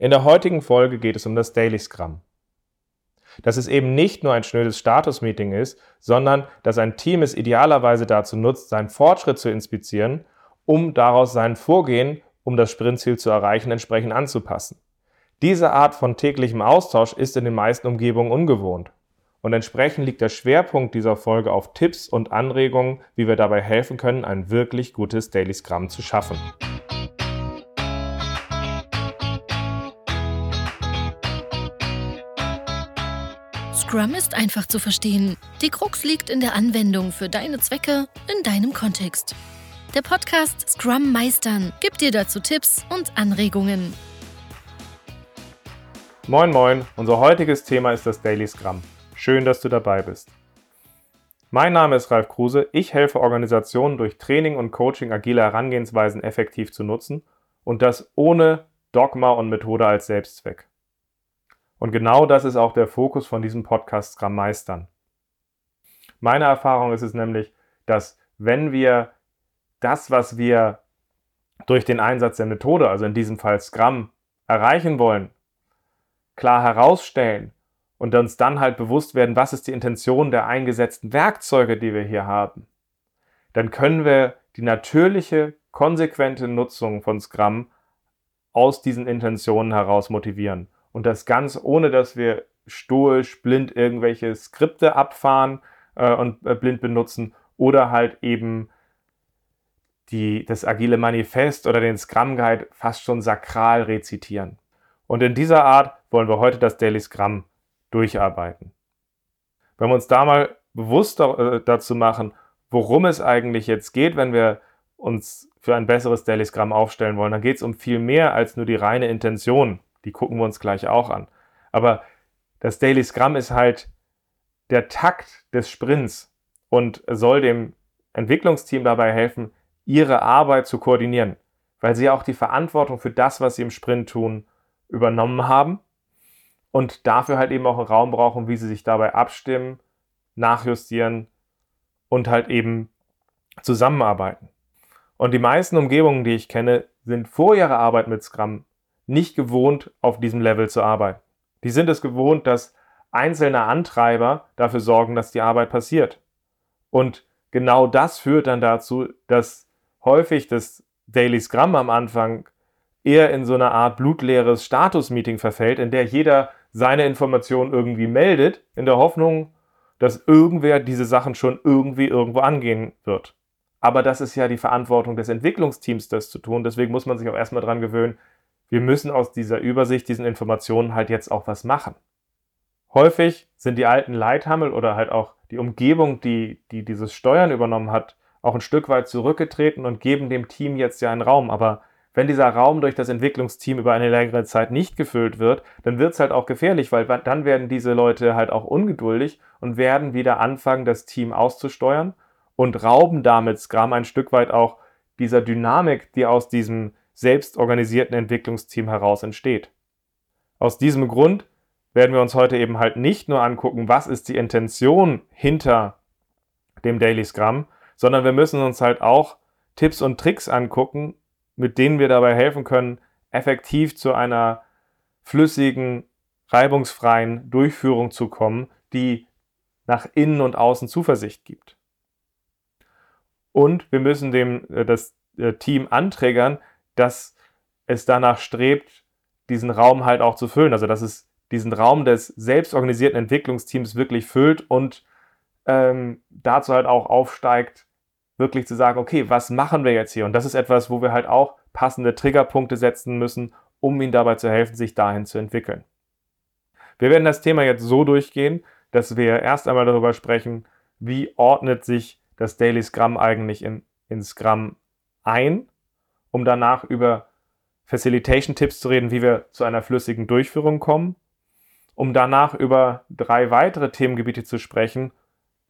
In der heutigen Folge geht es um das Daily Scrum. Dass es eben nicht nur ein schnödes Status-Meeting ist, sondern dass ein Team es idealerweise dazu nutzt, seinen Fortschritt zu inspizieren, um daraus sein Vorgehen, um das Sprintziel zu erreichen, entsprechend anzupassen. Diese Art von täglichem Austausch ist in den meisten Umgebungen ungewohnt. Und entsprechend liegt der Schwerpunkt dieser Folge auf Tipps und Anregungen, wie wir dabei helfen können, ein wirklich gutes Daily Scrum zu schaffen. Scrum ist einfach zu verstehen. Die Krux liegt in der Anwendung für deine Zwecke in deinem Kontext. Der Podcast Scrum Meistern gibt dir dazu Tipps und Anregungen. Moin moin, unser heutiges Thema ist das Daily Scrum. Schön, dass du dabei bist. Mein Name ist Ralf Kruse. Ich helfe Organisationen durch Training und Coaching agile Herangehensweisen effektiv zu nutzen und das ohne Dogma und Methode als Selbstzweck. Und genau das ist auch der Fokus von diesem Podcast Scrum Meistern. Meine Erfahrung ist es nämlich, dass wenn wir das, was wir durch den Einsatz der Methode, also in diesem Fall Scrum, erreichen wollen, klar herausstellen und uns dann halt bewusst werden, was ist die Intention der eingesetzten Werkzeuge, die wir hier haben, dann können wir die natürliche, konsequente Nutzung von Scrum aus diesen Intentionen heraus motivieren. Und das ganz ohne, dass wir stoisch, blind irgendwelche Skripte abfahren äh, und äh, blind benutzen oder halt eben die, das agile Manifest oder den Scrum Guide fast schon sakral rezitieren. Und in dieser Art wollen wir heute das Daily Scrum durcharbeiten. Wenn wir uns da mal bewusst äh, dazu machen, worum es eigentlich jetzt geht, wenn wir uns für ein besseres Daily Scrum aufstellen wollen, dann geht es um viel mehr als nur die reine Intention. Die gucken wir uns gleich auch an. Aber das Daily Scrum ist halt der Takt des Sprints und soll dem Entwicklungsteam dabei helfen, ihre Arbeit zu koordinieren, weil sie auch die Verantwortung für das, was sie im Sprint tun, übernommen haben und dafür halt eben auch einen Raum brauchen, wie sie sich dabei abstimmen, nachjustieren und halt eben zusammenarbeiten. Und die meisten Umgebungen, die ich kenne, sind vor ihrer Arbeit mit Scrum nicht gewohnt, auf diesem Level zu arbeiten. Die sind es gewohnt, dass einzelne Antreiber dafür sorgen, dass die Arbeit passiert. Und genau das führt dann dazu, dass häufig das Daily Scrum am Anfang eher in so eine Art blutleeres Status-Meeting verfällt, in der jeder seine Informationen irgendwie meldet, in der Hoffnung, dass irgendwer diese Sachen schon irgendwie irgendwo angehen wird. Aber das ist ja die Verantwortung des Entwicklungsteams, das zu tun. Deswegen muss man sich auch erstmal dran gewöhnen, wir müssen aus dieser Übersicht, diesen Informationen halt jetzt auch was machen. Häufig sind die alten Leithammel oder halt auch die Umgebung, die, die dieses Steuern übernommen hat, auch ein Stück weit zurückgetreten und geben dem Team jetzt ja einen Raum. Aber wenn dieser Raum durch das Entwicklungsteam über eine längere Zeit nicht gefüllt wird, dann wird es halt auch gefährlich, weil dann werden diese Leute halt auch ungeduldig und werden wieder anfangen, das Team auszusteuern und rauben damit Scrum ein Stück weit auch dieser Dynamik, die aus diesem selbstorganisierten Entwicklungsteam heraus entsteht. Aus diesem Grund werden wir uns heute eben halt nicht nur angucken, was ist die Intention hinter dem Daily Scrum, sondern wir müssen uns halt auch Tipps und Tricks angucken, mit denen wir dabei helfen können, effektiv zu einer flüssigen, reibungsfreien Durchführung zu kommen, die nach innen und außen Zuversicht gibt. Und wir müssen dem äh, das äh, Team anträgern, dass es danach strebt, diesen Raum halt auch zu füllen. Also dass es diesen Raum des selbstorganisierten Entwicklungsteams wirklich füllt und ähm, dazu halt auch aufsteigt, wirklich zu sagen, okay, was machen wir jetzt hier? Und das ist etwas, wo wir halt auch passende Triggerpunkte setzen müssen, um ihnen dabei zu helfen, sich dahin zu entwickeln. Wir werden das Thema jetzt so durchgehen, dass wir erst einmal darüber sprechen, wie ordnet sich das Daily Scrum eigentlich in, in Scrum ein, um danach über Facilitation-Tipps zu reden, wie wir zu einer flüssigen Durchführung kommen, um danach über drei weitere Themengebiete zu sprechen,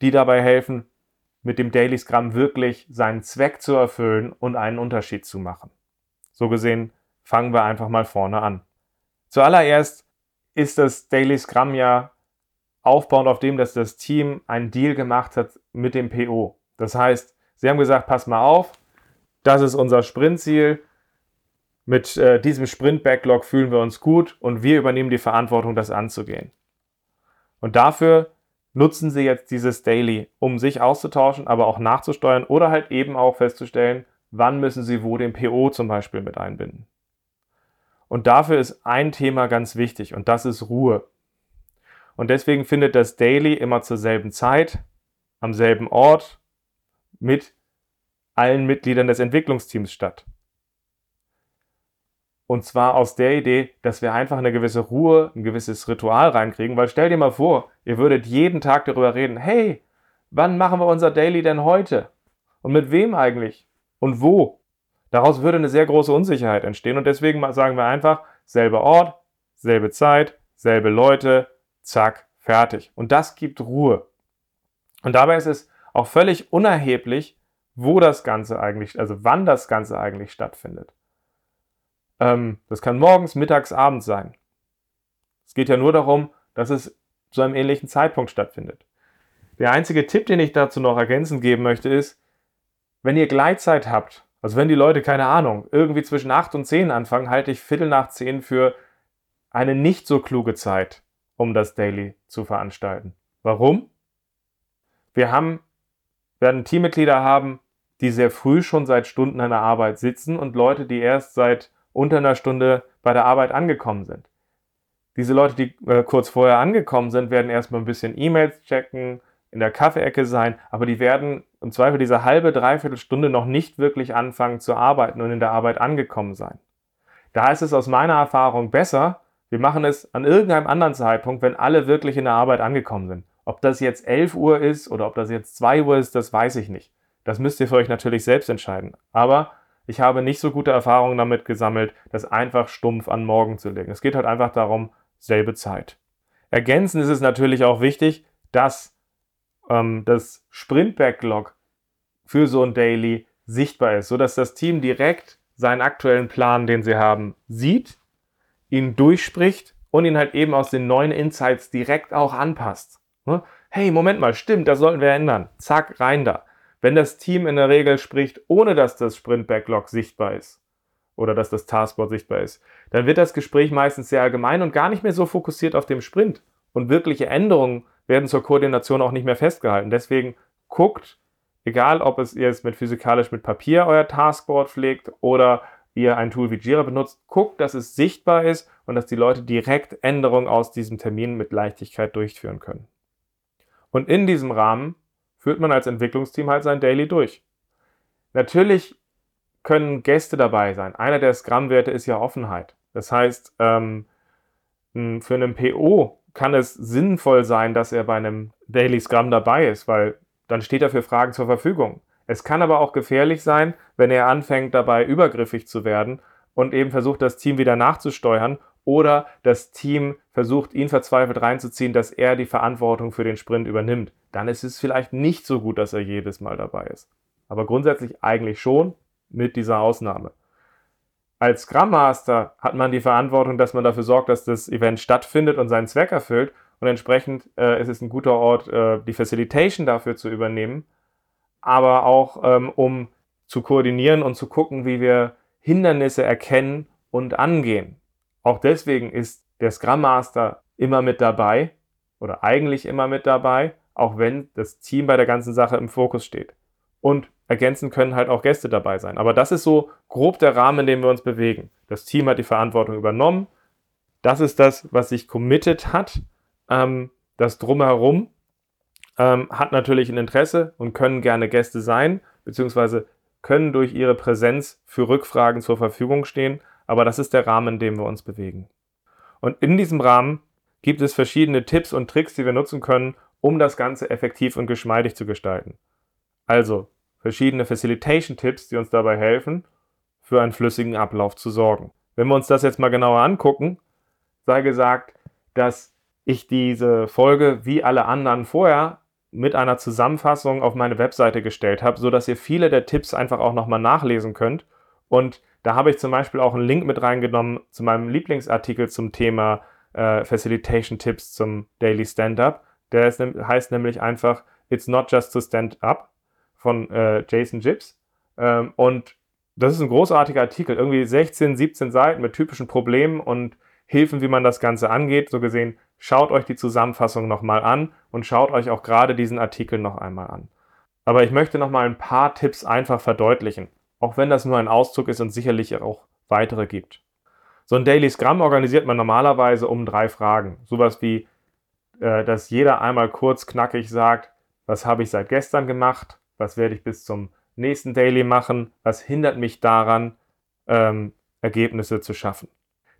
die dabei helfen, mit dem Daily Scrum wirklich seinen Zweck zu erfüllen und einen Unterschied zu machen. So gesehen fangen wir einfach mal vorne an. Zuallererst ist das Daily Scrum ja aufbauend auf dem, dass das Team einen Deal gemacht hat mit dem PO. Das heißt, sie haben gesagt, pass mal auf, das ist unser Sprintziel. mit äh, diesem Sprint-Backlog fühlen wir uns gut und wir übernehmen die Verantwortung, das anzugehen. Und dafür nutzen Sie jetzt dieses Daily, um sich auszutauschen, aber auch nachzusteuern oder halt eben auch festzustellen, wann müssen Sie wo den PO zum Beispiel mit einbinden. Und dafür ist ein Thema ganz wichtig und das ist Ruhe. Und deswegen findet das Daily immer zur selben Zeit, am selben Ort, mit allen Mitgliedern des Entwicklungsteams statt. Und zwar aus der Idee, dass wir einfach eine gewisse Ruhe, ein gewisses Ritual reinkriegen, weil stell dir mal vor, ihr würdet jeden Tag darüber reden, hey, wann machen wir unser Daily denn heute? Und mit wem eigentlich? Und wo? Daraus würde eine sehr große Unsicherheit entstehen und deswegen sagen wir einfach, selber Ort, selbe Zeit, selbe Leute, zack, fertig. Und das gibt Ruhe. Und dabei ist es auch völlig unerheblich, wo das Ganze eigentlich, also wann das Ganze eigentlich stattfindet. Ähm, das kann morgens, mittags, abends sein. Es geht ja nur darum, dass es zu einem ähnlichen Zeitpunkt stattfindet. Der einzige Tipp, den ich dazu noch ergänzend geben möchte, ist, wenn ihr Gleitzeit habt, also wenn die Leute, keine Ahnung, irgendwie zwischen 8 und 10 anfangen, halte ich Viertel nach 10 für eine nicht so kluge Zeit, um das Daily zu veranstalten. Warum? Wir haben, werden Teammitglieder haben, die sehr früh schon seit Stunden an der Arbeit sitzen und Leute, die erst seit unter einer Stunde bei der Arbeit angekommen sind. Diese Leute, die äh, kurz vorher angekommen sind, werden erstmal ein bisschen E-Mails checken, in der Kaffeeecke sein, aber die werden im Zweifel diese halbe, dreiviertel Stunde noch nicht wirklich anfangen zu arbeiten und in der Arbeit angekommen sein. Da ist es aus meiner Erfahrung besser, wir machen es an irgendeinem anderen Zeitpunkt, wenn alle wirklich in der Arbeit angekommen sind. Ob das jetzt 11 Uhr ist oder ob das jetzt 2 Uhr ist, das weiß ich nicht. Das müsst ihr für euch natürlich selbst entscheiden. Aber ich habe nicht so gute Erfahrungen damit gesammelt, das einfach stumpf an morgen zu legen. Es geht halt einfach darum, selbe Zeit. Ergänzend ist es natürlich auch wichtig, dass ähm, das Sprint-Backlog für so ein Daily sichtbar ist, sodass das Team direkt seinen aktuellen Plan, den sie haben, sieht, ihn durchspricht und ihn halt eben aus den neuen Insights direkt auch anpasst. Ne? Hey, Moment mal, stimmt, das sollten wir ändern. Zack, rein da. Wenn das Team in der Regel spricht, ohne dass das Sprint-Backlog sichtbar ist oder dass das Taskboard sichtbar ist, dann wird das Gespräch meistens sehr allgemein und gar nicht mehr so fokussiert auf dem Sprint. Und wirkliche Änderungen werden zur Koordination auch nicht mehr festgehalten. Deswegen guckt, egal ob es ihr es mit physikalisch mit Papier euer Taskboard pflegt oder ihr ein Tool wie Jira benutzt, guckt, dass es sichtbar ist und dass die Leute direkt Änderungen aus diesem Termin mit Leichtigkeit durchführen können. Und in diesem Rahmen führt man als Entwicklungsteam halt sein Daily durch. Natürlich können Gäste dabei sein. Einer der Scrum-Werte ist ja Offenheit. Das heißt, ähm, für einen PO kann es sinnvoll sein, dass er bei einem Daily Scrum dabei ist, weil dann steht er für Fragen zur Verfügung. Es kann aber auch gefährlich sein, wenn er anfängt, dabei übergriffig zu werden und eben versucht, das Team wieder nachzusteuern oder das Team versucht, ihn verzweifelt reinzuziehen, dass er die Verantwortung für den Sprint übernimmt. Dann ist es vielleicht nicht so gut, dass er jedes Mal dabei ist. Aber grundsätzlich eigentlich schon mit dieser Ausnahme. Als Scrum Master hat man die Verantwortung, dass man dafür sorgt, dass das Event stattfindet und seinen Zweck erfüllt. Und entsprechend äh, ist es ein guter Ort, äh, die Facilitation dafür zu übernehmen, aber auch ähm, um zu koordinieren und zu gucken, wie wir Hindernisse erkennen und angehen. Auch deswegen ist der Scrum Master immer mit dabei oder eigentlich immer mit dabei, auch wenn das Team bei der ganzen Sache im Fokus steht. Und ergänzend können halt auch Gäste dabei sein. Aber das ist so grob der Rahmen, in dem wir uns bewegen. Das Team hat die Verantwortung übernommen. Das ist das, was sich committed hat. Ähm, das drumherum ähm, hat natürlich ein Interesse und können gerne Gäste sein, beziehungsweise können durch ihre Präsenz für Rückfragen zur Verfügung stehen. Aber das ist der Rahmen, in dem wir uns bewegen. Und in diesem Rahmen gibt es verschiedene Tipps und Tricks, die wir nutzen können, um das Ganze effektiv und geschmeidig zu gestalten. Also verschiedene Facilitation-Tipps, die uns dabei helfen, für einen flüssigen Ablauf zu sorgen. Wenn wir uns das jetzt mal genauer angucken, sei gesagt, dass ich diese Folge wie alle anderen vorher mit einer Zusammenfassung auf meine Webseite gestellt habe, sodass ihr viele der Tipps einfach auch nochmal nachlesen könnt. Und da habe ich zum Beispiel auch einen Link mit reingenommen zu meinem Lieblingsartikel zum Thema äh, Facilitation Tipps zum Daily Stand-Up. Der ist, heißt nämlich einfach It's not just to stand up von äh, Jason Gibbs. Ähm, und das ist ein großartiger Artikel, irgendwie 16, 17 Seiten mit typischen Problemen und Hilfen, wie man das Ganze angeht. So gesehen, schaut euch die Zusammenfassung nochmal an und schaut euch auch gerade diesen Artikel noch einmal an. Aber ich möchte nochmal ein paar Tipps einfach verdeutlichen, auch wenn das nur ein Auszug ist und sicherlich auch weitere gibt. So ein Daily Scrum organisiert man normalerweise um drei Fragen. Sowas wie, äh, dass jeder einmal kurz knackig sagt, was habe ich seit gestern gemacht, was werde ich bis zum nächsten Daily machen, was hindert mich daran, ähm, Ergebnisse zu schaffen.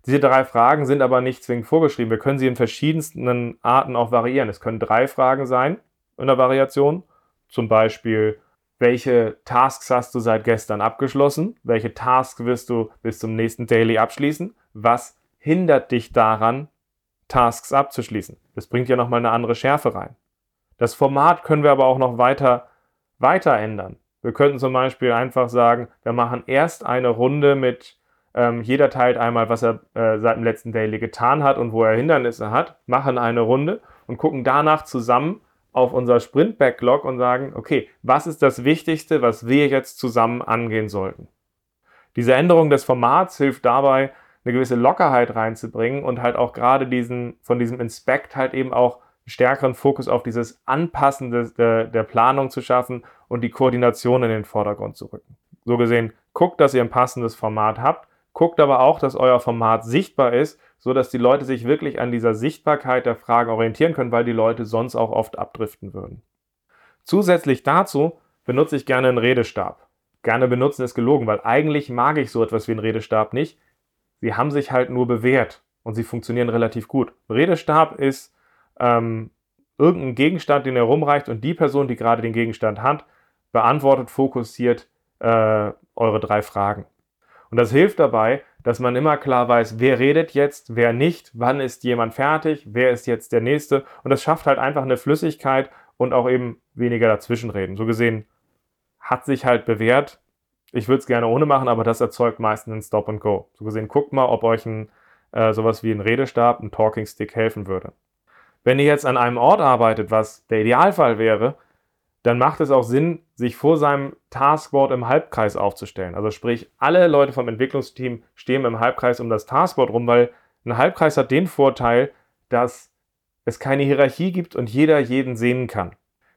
Diese drei Fragen sind aber nicht zwingend vorgeschrieben. Wir können sie in verschiedensten Arten auch variieren. Es können drei Fragen sein in der Variation. Zum Beispiel, welche Tasks hast du seit gestern abgeschlossen? Welche Tasks wirst du bis zum nächsten Daily abschließen? Was hindert dich daran, Tasks abzuschließen? Das bringt ja nochmal eine andere Schärfe rein. Das Format können wir aber auch noch weiter, weiter ändern. Wir könnten zum Beispiel einfach sagen, wir machen erst eine Runde mit ähm, jeder teilt einmal, was er äh, seit dem letzten Daily getan hat und wo er Hindernisse hat, machen eine Runde und gucken danach zusammen auf unser Sprint-Backlog und sagen, okay, was ist das Wichtigste, was wir jetzt zusammen angehen sollten? Diese Änderung des Formats hilft dabei, eine gewisse Lockerheit reinzubringen und halt auch gerade diesen, von diesem Inspect halt eben auch stärkeren Fokus auf dieses Anpassen des, der, der Planung zu schaffen und die Koordination in den Vordergrund zu rücken. So gesehen, guckt, dass ihr ein passendes Format habt Guckt aber auch, dass euer Format sichtbar ist, so dass die Leute sich wirklich an dieser Sichtbarkeit der Fragen orientieren können, weil die Leute sonst auch oft abdriften würden. Zusätzlich dazu benutze ich gerne einen Redestab. Gerne benutzen ist gelogen, weil eigentlich mag ich so etwas wie einen Redestab nicht. Sie haben sich halt nur bewährt und sie funktionieren relativ gut. Redestab ist ähm, irgendein Gegenstand, den er rumreicht und die Person, die gerade den Gegenstand hat, beantwortet fokussiert äh, eure drei Fragen. Und das hilft dabei, dass man immer klar weiß, wer redet jetzt, wer nicht, wann ist jemand fertig, wer ist jetzt der Nächste. Und das schafft halt einfach eine Flüssigkeit und auch eben weniger dazwischenreden. So gesehen hat sich halt bewährt. Ich würde es gerne ohne machen, aber das erzeugt meistens ein Stop and Go. So gesehen, guckt mal, ob euch ein, äh, sowas wie ein Redestab, ein Talking Stick helfen würde. Wenn ihr jetzt an einem Ort arbeitet, was der Idealfall wäre, dann macht es auch Sinn, sich vor seinem Taskboard im Halbkreis aufzustellen. Also sprich, alle Leute vom Entwicklungsteam stehen im Halbkreis um das Taskboard rum, weil ein Halbkreis hat den Vorteil, dass es keine Hierarchie gibt und jeder jeden sehen kann.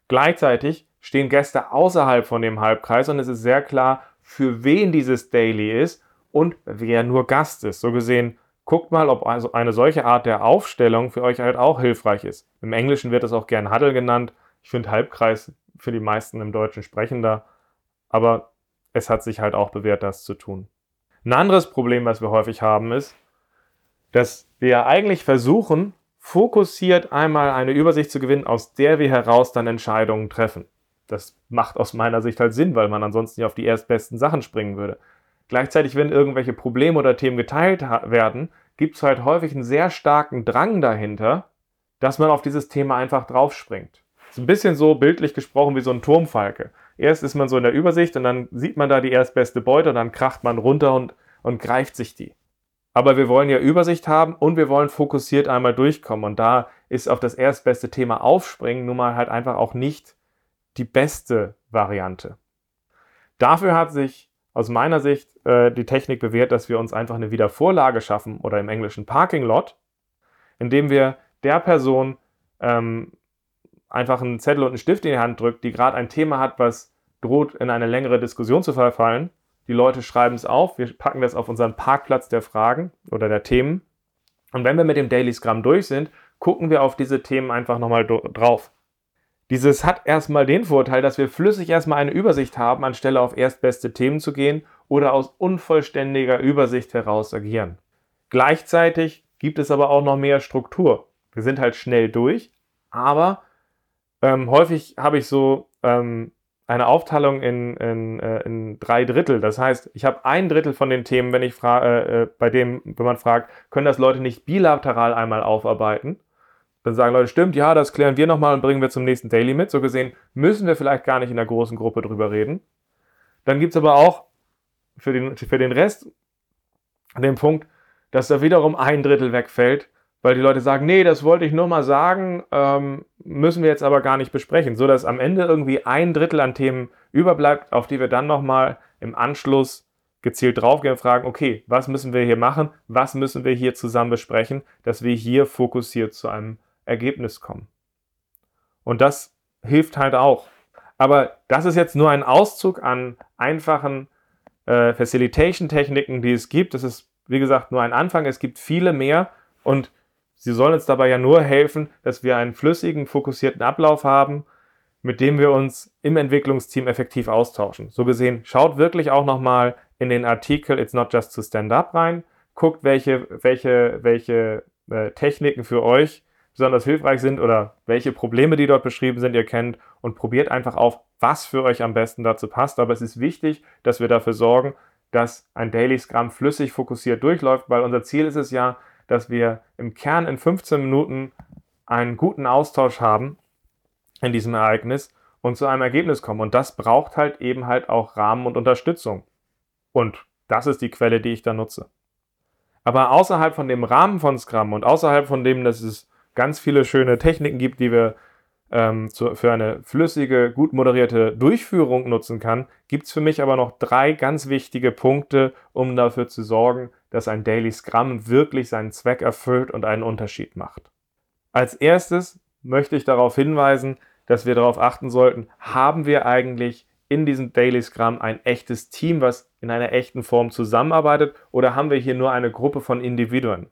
Gleichzeitig stehen Gäste außerhalb von dem Halbkreis und es ist sehr klar, für wen dieses Daily ist und wer nur Gast ist. So gesehen, guckt mal, ob also eine solche Art der Aufstellung für euch halt auch hilfreich ist. Im Englischen wird das auch gern Huddle genannt. Ich finde Halbkreis für die meisten im Deutschen sprechender, aber es hat sich halt auch bewährt, das zu tun. Ein anderes Problem, was wir häufig haben, ist, dass wir eigentlich versuchen, fokussiert einmal eine Übersicht zu gewinnen, aus der wir heraus dann Entscheidungen treffen. Das macht aus meiner Sicht halt Sinn, weil man ansonsten ja auf die erstbesten Sachen springen würde. Gleichzeitig, wenn irgendwelche Probleme oder Themen geteilt werden, gibt es halt häufig einen sehr starken Drang dahinter, dass man auf dieses Thema einfach draufspringt. Ist ein bisschen so bildlich gesprochen wie so ein Turmfalke. Erst ist man so in der Übersicht und dann sieht man da die erstbeste Beute und dann kracht man runter und, und greift sich die. Aber wir wollen ja Übersicht haben und wir wollen fokussiert einmal durchkommen. Und da ist auf das erstbeste Thema aufspringen nun mal halt einfach auch nicht die beste Variante. Dafür hat sich aus meiner Sicht äh, die Technik bewährt, dass wir uns einfach eine Wiedervorlage schaffen oder im Englischen Parking Lot, indem wir der Person ähm, einfach einen Zettel und einen Stift in die Hand drückt, die gerade ein Thema hat, was droht in eine längere Diskussion zu verfallen. Die Leute schreiben es auf, wir packen das auf unseren Parkplatz der Fragen oder der Themen. Und wenn wir mit dem Daily Scrum durch sind, gucken wir auf diese Themen einfach nochmal drauf. Dieses hat erstmal den Vorteil, dass wir flüssig erstmal eine Übersicht haben, anstelle auf erstbeste Themen zu gehen oder aus unvollständiger Übersicht heraus agieren. Gleichzeitig gibt es aber auch noch mehr Struktur. Wir sind halt schnell durch, aber ähm, häufig habe ich so ähm, eine Aufteilung in, in, äh, in, drei Drittel. Das heißt, ich habe ein Drittel von den Themen, wenn ich äh, äh, bei dem, wenn man fragt, können das Leute nicht bilateral einmal aufarbeiten? Dann sagen Leute, stimmt, ja, das klären wir nochmal und bringen wir zum nächsten Daily mit. So gesehen müssen wir vielleicht gar nicht in der großen Gruppe drüber reden. Dann gibt es aber auch für den, für den Rest den Punkt, dass da wiederum ein Drittel wegfällt, weil die Leute sagen, nee, das wollte ich nur mal sagen, ähm, müssen wir jetzt aber gar nicht besprechen, so dass am Ende irgendwie ein Drittel an Themen überbleibt, auf die wir dann nochmal im Anschluss gezielt draufgehen und fragen, okay, was müssen wir hier machen? Was müssen wir hier zusammen besprechen, dass wir hier fokussiert zu einem Ergebnis kommen? Und das hilft halt auch. Aber das ist jetzt nur ein Auszug an einfachen äh, Facilitation-Techniken, die es gibt. Das ist, wie gesagt, nur ein Anfang. Es gibt viele mehr und sie sollen uns dabei ja nur helfen, dass wir einen flüssigen, fokussierten Ablauf haben, mit dem wir uns im Entwicklungsteam effektiv austauschen. So gesehen, schaut wirklich auch nochmal in den Artikel It's Not Just to Stand Up rein, guckt, welche, welche, welche äh, Techniken für euch besonders hilfreich sind oder welche Probleme, die dort beschrieben sind, ihr kennt und probiert einfach auf, was für euch am besten dazu passt. Aber es ist wichtig, dass wir dafür sorgen, dass ein Daily Scrum flüssig fokussiert durchläuft, weil unser Ziel ist es ja, dass wir im Kern in 15 Minuten einen guten Austausch haben in diesem Ereignis und zu einem Ergebnis kommen. Und das braucht halt eben halt auch Rahmen und Unterstützung. Und das ist die Quelle, die ich da nutze. Aber außerhalb von dem Rahmen von Scrum und außerhalb von dem, dass es ganz viele schöne Techniken gibt, die wir ähm, zu, für eine flüssige, gut moderierte Durchführung nutzen kann, gibt es für mich aber noch drei ganz wichtige Punkte, um dafür zu sorgen, dass ein Daily Scrum wirklich seinen Zweck erfüllt und einen Unterschied macht. Als erstes möchte ich darauf hinweisen, dass wir darauf achten sollten, haben wir eigentlich in diesem Daily Scrum ein echtes Team, was in einer echten Form zusammenarbeitet, oder haben wir hier nur eine Gruppe von Individuen?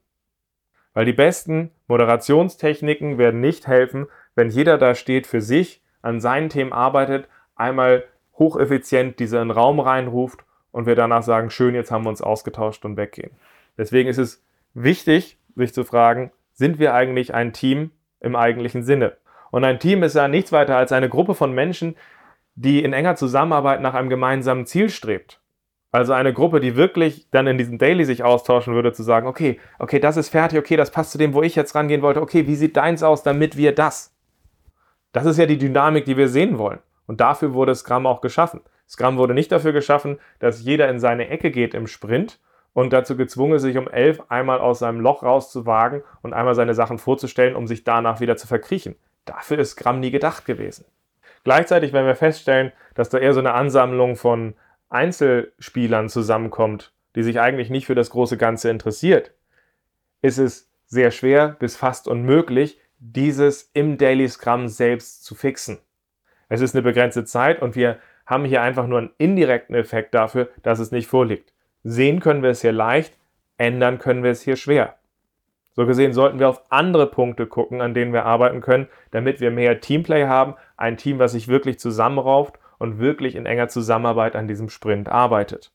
Weil die besten Moderationstechniken werden nicht helfen, wenn jeder da steht für sich, an seinen Themen arbeitet, einmal hocheffizient diesen Raum reinruft und wir danach sagen, schön, jetzt haben wir uns ausgetauscht und weggehen. Deswegen ist es wichtig, sich zu fragen, sind wir eigentlich ein Team im eigentlichen Sinne? Und ein Team ist ja nichts weiter als eine Gruppe von Menschen, die in enger Zusammenarbeit nach einem gemeinsamen Ziel strebt. Also eine Gruppe, die wirklich dann in diesem Daily sich austauschen würde, zu sagen, okay, okay, das ist fertig, okay, das passt zu dem, wo ich jetzt rangehen wollte, okay, wie sieht deins aus, damit wir das? Das ist ja die Dynamik, die wir sehen wollen. Und dafür wurde Scrum auch geschaffen. Scrum wurde nicht dafür geschaffen, dass jeder in seine Ecke geht im Sprint und dazu gezwungen ist, sich um elf einmal aus seinem Loch rauszuwagen und einmal seine Sachen vorzustellen, um sich danach wieder zu verkriechen. Dafür ist Scrum nie gedacht gewesen. Gleichzeitig werden wir feststellen, dass da eher so eine Ansammlung von Einzelspielern zusammenkommt, die sich eigentlich nicht für das große Ganze interessiert, ist es sehr schwer bis fast unmöglich, dieses im Daily Scrum selbst zu fixen. Es ist eine begrenzte Zeit und wir haben hier einfach nur einen indirekten Effekt dafür, dass es nicht vorliegt. Sehen können wir es hier leicht, ändern können wir es hier schwer. So gesehen sollten wir auf andere Punkte gucken, an denen wir arbeiten können, damit wir mehr Teamplay haben, ein Team, was sich wirklich zusammenrauft und wirklich in enger Zusammenarbeit an diesem Sprint arbeitet.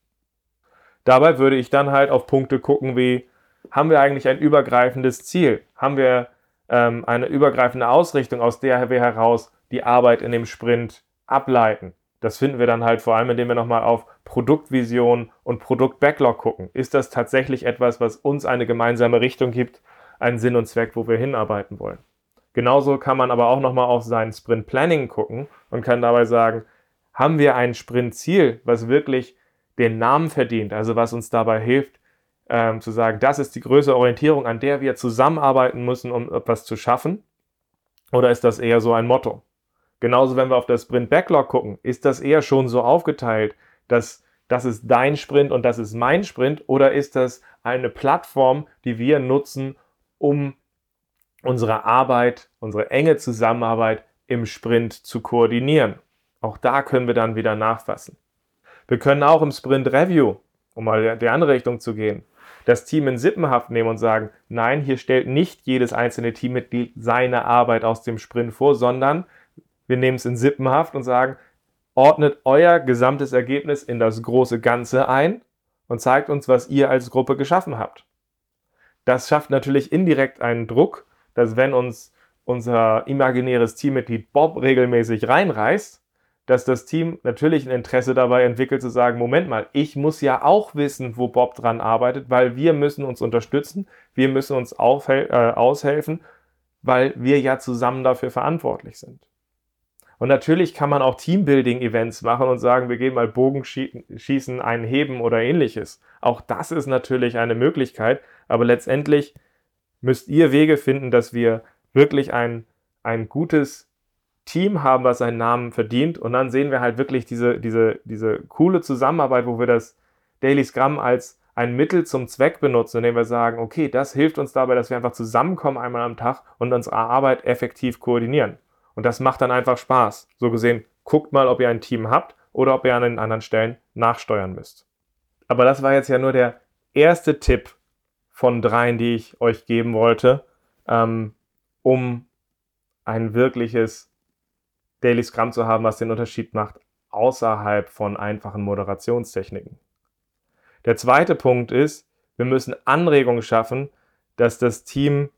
Dabei würde ich dann halt auf Punkte gucken wie, haben wir eigentlich ein übergreifendes Ziel? Haben wir ähm, eine übergreifende Ausrichtung, aus der wir heraus die Arbeit in dem Sprint ableiten? Das finden wir dann halt vor allem, indem wir nochmal auf Produktvision und Produktbacklog gucken. Ist das tatsächlich etwas, was uns eine gemeinsame Richtung gibt, einen Sinn und Zweck, wo wir hinarbeiten wollen? Genauso kann man aber auch nochmal auf sein Sprint Planning gucken und kann dabei sagen, haben wir ein Sprintziel, was wirklich den Namen verdient, also was uns dabei hilft, ähm, zu sagen, das ist die größere Orientierung, an der wir zusammenarbeiten müssen, um etwas zu schaffen? Oder ist das eher so ein Motto? Genauso, wenn wir auf das Sprint Backlog gucken, ist das eher schon so aufgeteilt, dass das ist dein Sprint und das ist mein Sprint oder ist das eine Plattform, die wir nutzen, um unsere Arbeit, unsere enge Zusammenarbeit im Sprint zu koordinieren? Auch da können wir dann wieder nachfassen. Wir können auch im Sprint Review, um mal in die andere Richtung zu gehen, das Team in Sippenhaft nehmen und sagen, nein, hier stellt nicht jedes einzelne Teammitglied seine Arbeit aus dem Sprint vor, sondern wir nehmen es in Sippenhaft und sagen, ordnet euer gesamtes Ergebnis in das große Ganze ein und zeigt uns, was ihr als Gruppe geschaffen habt. Das schafft natürlich indirekt einen Druck, dass wenn uns unser imaginäres Teammitglied Bob regelmäßig reinreißt, dass das Team natürlich ein Interesse dabei entwickelt zu sagen, Moment mal, ich muss ja auch wissen, wo Bob dran arbeitet, weil wir müssen uns unterstützen, wir müssen uns äh, aushelfen, weil wir ja zusammen dafür verantwortlich sind. Und natürlich kann man auch Teambuilding-Events machen und sagen, wir gehen mal Bogenschießen, einen Heben oder ähnliches. Auch das ist natürlich eine Möglichkeit, aber letztendlich müsst ihr Wege finden, dass wir wirklich ein, ein gutes Team haben, was seinen Namen verdient. Und dann sehen wir halt wirklich diese, diese, diese coole Zusammenarbeit, wo wir das Daily Scrum als ein Mittel zum Zweck benutzen, indem wir sagen, okay, das hilft uns dabei, dass wir einfach zusammenkommen einmal am Tag und unsere Arbeit effektiv koordinieren. Und das macht dann einfach Spaß. So gesehen, guckt mal, ob ihr ein Team habt oder ob ihr an den anderen Stellen nachsteuern müsst. Aber das war jetzt ja nur der erste Tipp von dreien, die ich euch geben wollte, ähm, um ein wirkliches Daily Scrum zu haben, was den Unterschied macht außerhalb von einfachen Moderationstechniken. Der zweite Punkt ist, wir müssen Anregungen schaffen, dass das Team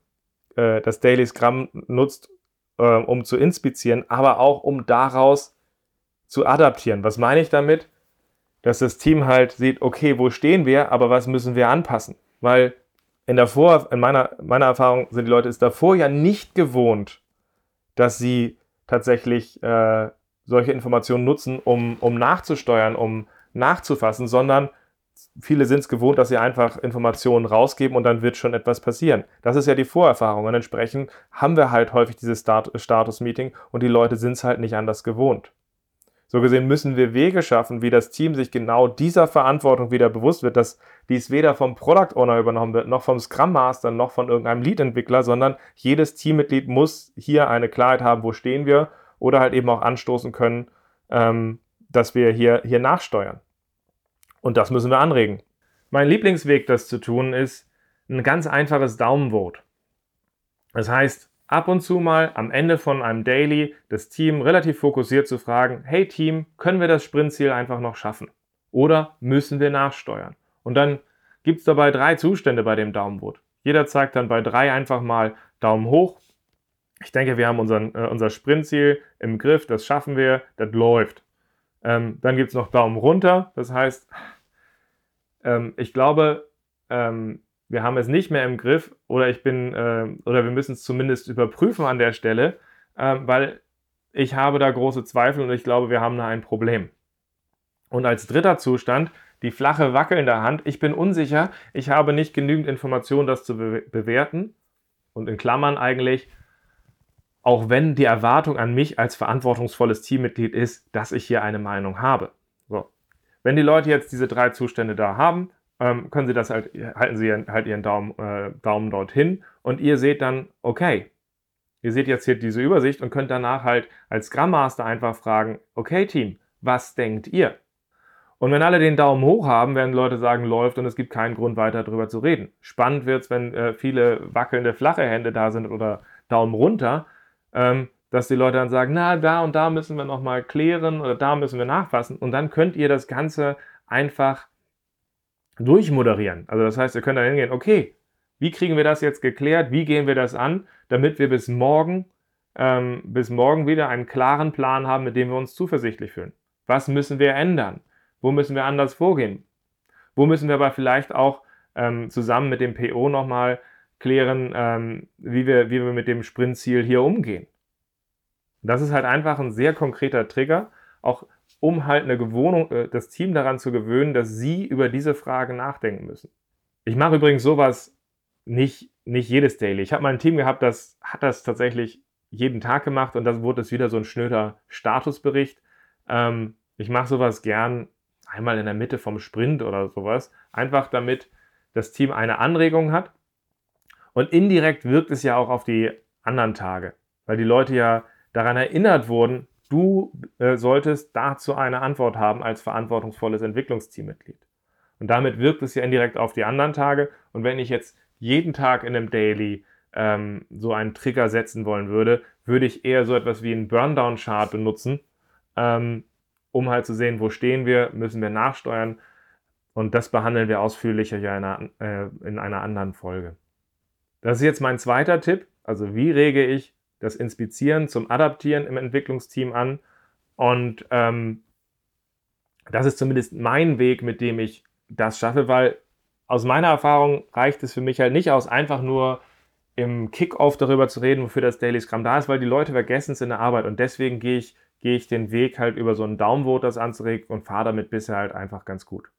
äh, das Daily Scrum nutzt, äh, um zu inspizieren, aber auch um daraus zu adaptieren. Was meine ich damit? Dass das Team halt sieht, okay, wo stehen wir, aber was müssen wir anpassen? Weil in, der in meiner, meiner Erfahrung sind die Leute es davor ja nicht gewohnt, dass sie tatsächlich äh, solche Informationen nutzen, um, um nachzusteuern, um nachzufassen, sondern viele sind es gewohnt, dass sie einfach Informationen rausgeben und dann wird schon etwas passieren. Das ist ja die Vorerfahrung und entsprechend haben wir halt häufig dieses Status-Meeting und die Leute sind es halt nicht anders gewohnt. So gesehen müssen wir Wege schaffen, wie das Team sich genau dieser Verantwortung wieder bewusst wird, dass dies weder vom Product Owner übernommen wird, noch vom Scrum Master, noch von irgendeinem Lead-Entwickler, sondern jedes Teammitglied muss hier eine Klarheit haben, wo stehen wir oder halt eben auch anstoßen können, ähm, dass wir hier, hier nachsteuern. Und das müssen wir anregen. Mein Lieblingsweg, das zu tun, ist ein ganz einfaches Daumenvote. Das heißt, ab und zu mal am Ende von einem Daily das Team relativ fokussiert zu fragen, hey Team, können wir das Sprintziel einfach noch schaffen? Oder müssen wir nachsteuern? Und dann gibt es dabei drei Zustände bei dem Daumenvote. Jeder zeigt dann bei drei einfach mal Daumen hoch. Ich denke, wir haben unseren, äh, unser Sprintziel im Griff, das schaffen wir, das läuft. Ähm, dann gibt es noch Daumen runter. Das heißt, ähm, ich glaube, ähm, wir haben es nicht mehr im Griff oder ich bin äh, oder wir müssen es zumindest überprüfen an der Stelle, äh, weil ich habe da große Zweifel und ich glaube, wir haben da ein Problem. Und als dritter Zustand die flache wackelnde Hand. Ich bin unsicher, ich habe nicht genügend Informationen, das zu be bewerten. Und in Klammern eigentlich, auch wenn die Erwartung an mich als verantwortungsvolles Teammitglied ist, dass ich hier eine Meinung habe. So. Wenn die Leute jetzt diese drei Zustände da haben, ähm, können sie das halt, halten sie halt ihren Daumen, äh, Daumen dorthin und ihr seht dann, okay, ihr seht jetzt hier diese Übersicht und könnt danach halt als Scrum Master einfach fragen, okay Team, was denkt ihr? Und wenn alle den Daumen hoch haben, werden Leute sagen, läuft und es gibt keinen Grund weiter darüber zu reden. Spannend wird es, wenn äh, viele wackelnde flache Hände da sind oder Daumen runter ähm, dass die Leute dann sagen, na, da und da müssen wir nochmal klären oder da müssen wir nachfassen. Und dann könnt ihr das Ganze einfach durchmoderieren. Also das heißt, ihr könnt dann hingehen, okay, wie kriegen wir das jetzt geklärt? Wie gehen wir das an, damit wir bis morgen, ähm, bis morgen wieder einen klaren Plan haben, mit dem wir uns zuversichtlich fühlen? Was müssen wir ändern? Wo müssen wir anders vorgehen? Wo müssen wir aber vielleicht auch ähm, zusammen mit dem PO nochmal klären, ähm, wie, wir, wie wir mit dem Sprintziel hier umgehen. Das ist halt einfach ein sehr konkreter Trigger, auch um halt eine Gewohnung, äh, das Team daran zu gewöhnen, dass sie über diese Frage nachdenken müssen. Ich mache übrigens sowas nicht, nicht jedes Daily. Ich habe mal ein Team gehabt, das hat das tatsächlich jeden Tag gemacht und dann wurde es wieder so ein schnöder Statusbericht. Ähm, ich mache sowas gern einmal in der Mitte vom Sprint oder sowas, einfach damit das Team eine Anregung hat und indirekt wirkt es ja auch auf die anderen Tage, weil die Leute ja daran erinnert wurden, du äh, solltest dazu eine Antwort haben als verantwortungsvolles Entwicklungsteammitglied. Und damit wirkt es ja indirekt auf die anderen Tage. Und wenn ich jetzt jeden Tag in einem Daily ähm, so einen Trigger setzen wollen würde, würde ich eher so etwas wie einen Burndown-Chart benutzen, ähm, um halt zu sehen, wo stehen wir, müssen wir nachsteuern. Und das behandeln wir ausführlicher in einer, äh, in einer anderen Folge. Das ist jetzt mein zweiter Tipp. Also wie rege ich das Inspizieren zum Adaptieren im Entwicklungsteam an? Und ähm, das ist zumindest mein Weg, mit dem ich das schaffe, weil aus meiner Erfahrung reicht es für mich halt nicht aus, einfach nur im Kickoff darüber zu reden, wofür das Daily Scrum da ist, weil die Leute vergessen es in der Arbeit und deswegen gehe ich, gehe ich den Weg halt über so einen Downvote das anzuregen und fahre damit bisher halt einfach ganz gut.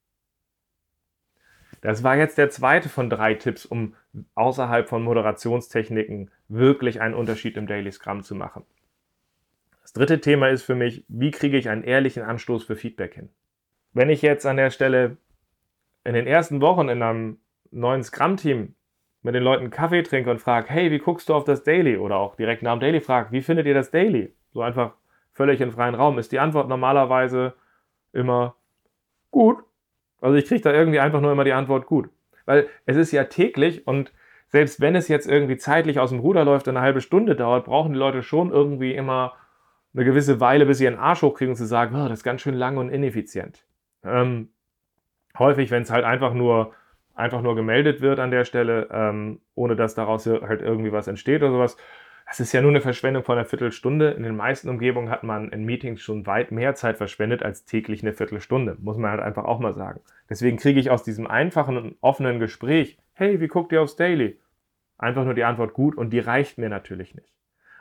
Das war jetzt der zweite von drei Tipps, um außerhalb von Moderationstechniken wirklich einen Unterschied im Daily Scrum zu machen. Das dritte Thema ist für mich, wie kriege ich einen ehrlichen Anstoß für Feedback hin? Wenn ich jetzt an der Stelle in den ersten Wochen in einem neuen Scrum-Team mit den Leuten Kaffee trinke und frage, hey, wie guckst du auf das Daily? Oder auch direkt nach dem Daily frage, wie findet ihr das Daily? So einfach völlig in freien Raum, ist die Antwort normalerweise immer gut. Also ich kriege da irgendwie einfach nur immer die Antwort gut. Weil es ist ja täglich und selbst wenn es jetzt irgendwie zeitlich aus dem Ruder läuft und eine halbe Stunde dauert, brauchen die Leute schon irgendwie immer eine gewisse Weile, bis sie ihren Arsch hochkriegen und zu sagen, oh, das ist ganz schön lang und ineffizient. Ähm, häufig, wenn es halt einfach nur, einfach nur gemeldet wird an der Stelle, ähm, ohne dass daraus halt irgendwie was entsteht oder sowas, das ist ja nur eine Verschwendung von einer Viertelstunde. In den meisten Umgebungen hat man in Meetings schon weit mehr Zeit verschwendet als täglich eine Viertelstunde. Muss man halt einfach auch mal sagen. Deswegen kriege ich aus diesem einfachen und offenen Gespräch, hey, wie guckt ihr aufs Daily? Einfach nur die Antwort gut und die reicht mir natürlich nicht.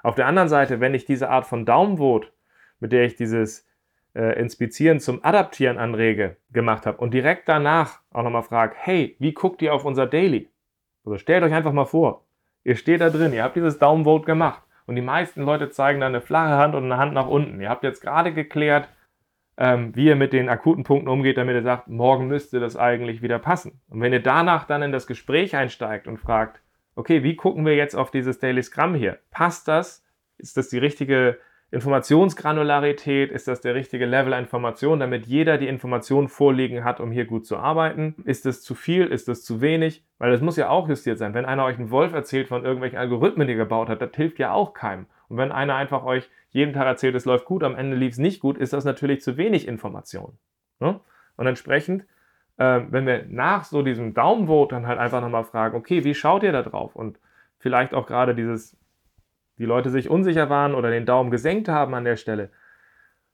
Auf der anderen Seite, wenn ich diese Art von Daumenvote, mit der ich dieses äh, Inspizieren zum Adaptieren anrege, gemacht habe und direkt danach auch nochmal frage, hey, wie guckt ihr auf unser Daily? Also stellt euch einfach mal vor, Ihr steht da drin, ihr habt dieses Downvote gemacht und die meisten Leute zeigen dann eine flache Hand und eine Hand nach unten. Ihr habt jetzt gerade geklärt, ähm, wie ihr mit den akuten Punkten umgeht, damit ihr sagt, morgen müsste das eigentlich wieder passen. Und wenn ihr danach dann in das Gespräch einsteigt und fragt, okay, wie gucken wir jetzt auf dieses Daily Scrum hier? Passt das? Ist das die richtige Informationsgranularität, ist das der richtige Level an Information, damit jeder die Information vorliegen hat, um hier gut zu arbeiten? Ist das zu viel? Ist das zu wenig? Weil das muss ja auch justiert sein. Wenn einer euch einen Wolf erzählt von irgendwelchen Algorithmen, die er gebaut hat, das hilft ja auch keinem. Und wenn einer einfach euch jeden Tag erzählt, es läuft gut, am Ende lief es nicht gut, ist das natürlich zu wenig Information. Ne? Und entsprechend, äh, wenn wir nach so diesem Daumenvote dann halt einfach nochmal fragen, okay, wie schaut ihr da drauf? Und vielleicht auch gerade dieses die Leute sich unsicher waren oder den Daumen gesenkt haben an der Stelle,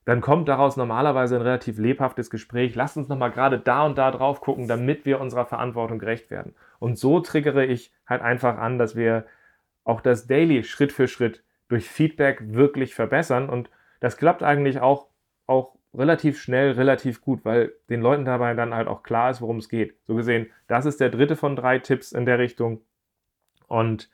dann kommt daraus normalerweise ein relativ lebhaftes Gespräch. Lasst uns nochmal gerade da und da drauf gucken, damit wir unserer Verantwortung gerecht werden. Und so triggere ich halt einfach an, dass wir auch das Daily Schritt für Schritt durch Feedback wirklich verbessern. Und das klappt eigentlich auch, auch relativ schnell, relativ gut, weil den Leuten dabei dann halt auch klar ist, worum es geht. So gesehen, das ist der dritte von drei Tipps in der Richtung. Und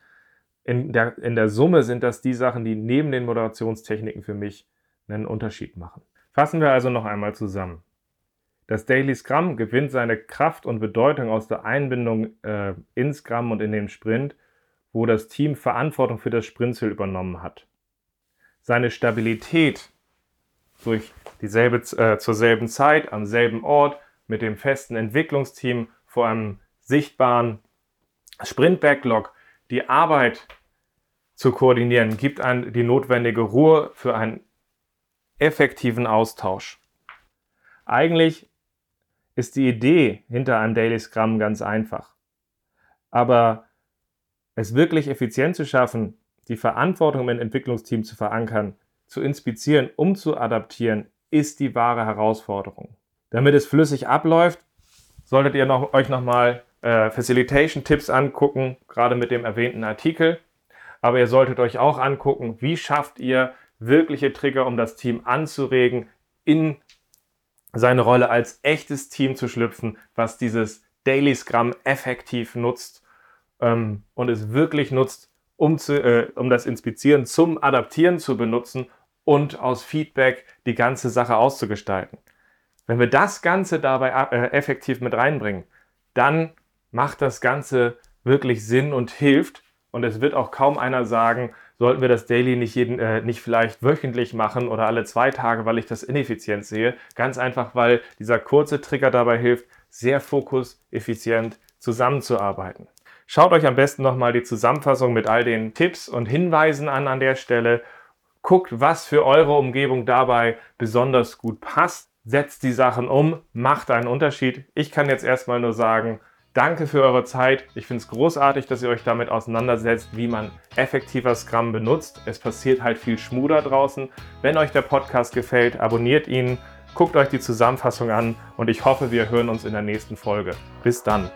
in der, in der Summe sind das die Sachen, die neben den Moderationstechniken für mich einen Unterschied machen. Fassen wir also noch einmal zusammen. Das Daily Scrum gewinnt seine Kraft und Bedeutung aus der Einbindung äh, in Scrum und in den Sprint, wo das Team Verantwortung für das Sprintziel übernommen hat. Seine Stabilität durch dieselbe, äh, zur selben Zeit, am selben Ort, mit dem festen Entwicklungsteam, vor einem sichtbaren Sprint-Backlog die Arbeit zu koordinieren, gibt ein, die notwendige Ruhe für einen effektiven Austausch. Eigentlich ist die Idee hinter einem Daily Scrum ganz einfach. Aber es wirklich effizient zu schaffen, die Verantwortung im Entwicklungsteam zu verankern, zu inspizieren, um zu adaptieren, ist die wahre Herausforderung. Damit es flüssig abläuft, solltet ihr noch, euch nochmal äh, Facilitation-Tipps angucken, gerade mit dem erwähnten Artikel. Aber ihr solltet euch auch angucken, wie schafft ihr wirkliche Trigger, um das Team anzuregen, in seine Rolle als echtes Team zu schlüpfen, was dieses Daily Scrum effektiv nutzt ähm, und es wirklich nutzt, um, zu, äh, um das Inspizieren zum Adaptieren zu benutzen und aus Feedback die ganze Sache auszugestalten. Wenn wir das Ganze dabei äh, effektiv mit reinbringen, dann macht das Ganze wirklich Sinn und hilft. Und es wird auch kaum einer sagen, sollten wir das Daily nicht, jeden, äh, nicht vielleicht wöchentlich machen oder alle zwei Tage, weil ich das ineffizient sehe. Ganz einfach, weil dieser kurze Trigger dabei hilft, sehr fokuseffizient zusammenzuarbeiten. Schaut euch am besten nochmal die Zusammenfassung mit all den Tipps und Hinweisen an an der Stelle. Guckt, was für eure Umgebung dabei besonders gut passt. Setzt die Sachen um, macht einen Unterschied. Ich kann jetzt erstmal nur sagen, Danke für eure Zeit. Ich finde es großartig, dass ihr euch damit auseinandersetzt, wie man effektiver Scrum benutzt. Es passiert halt viel Schmuder draußen. Wenn euch der Podcast gefällt, abonniert ihn, guckt euch die Zusammenfassung an und ich hoffe, wir hören uns in der nächsten Folge. Bis dann.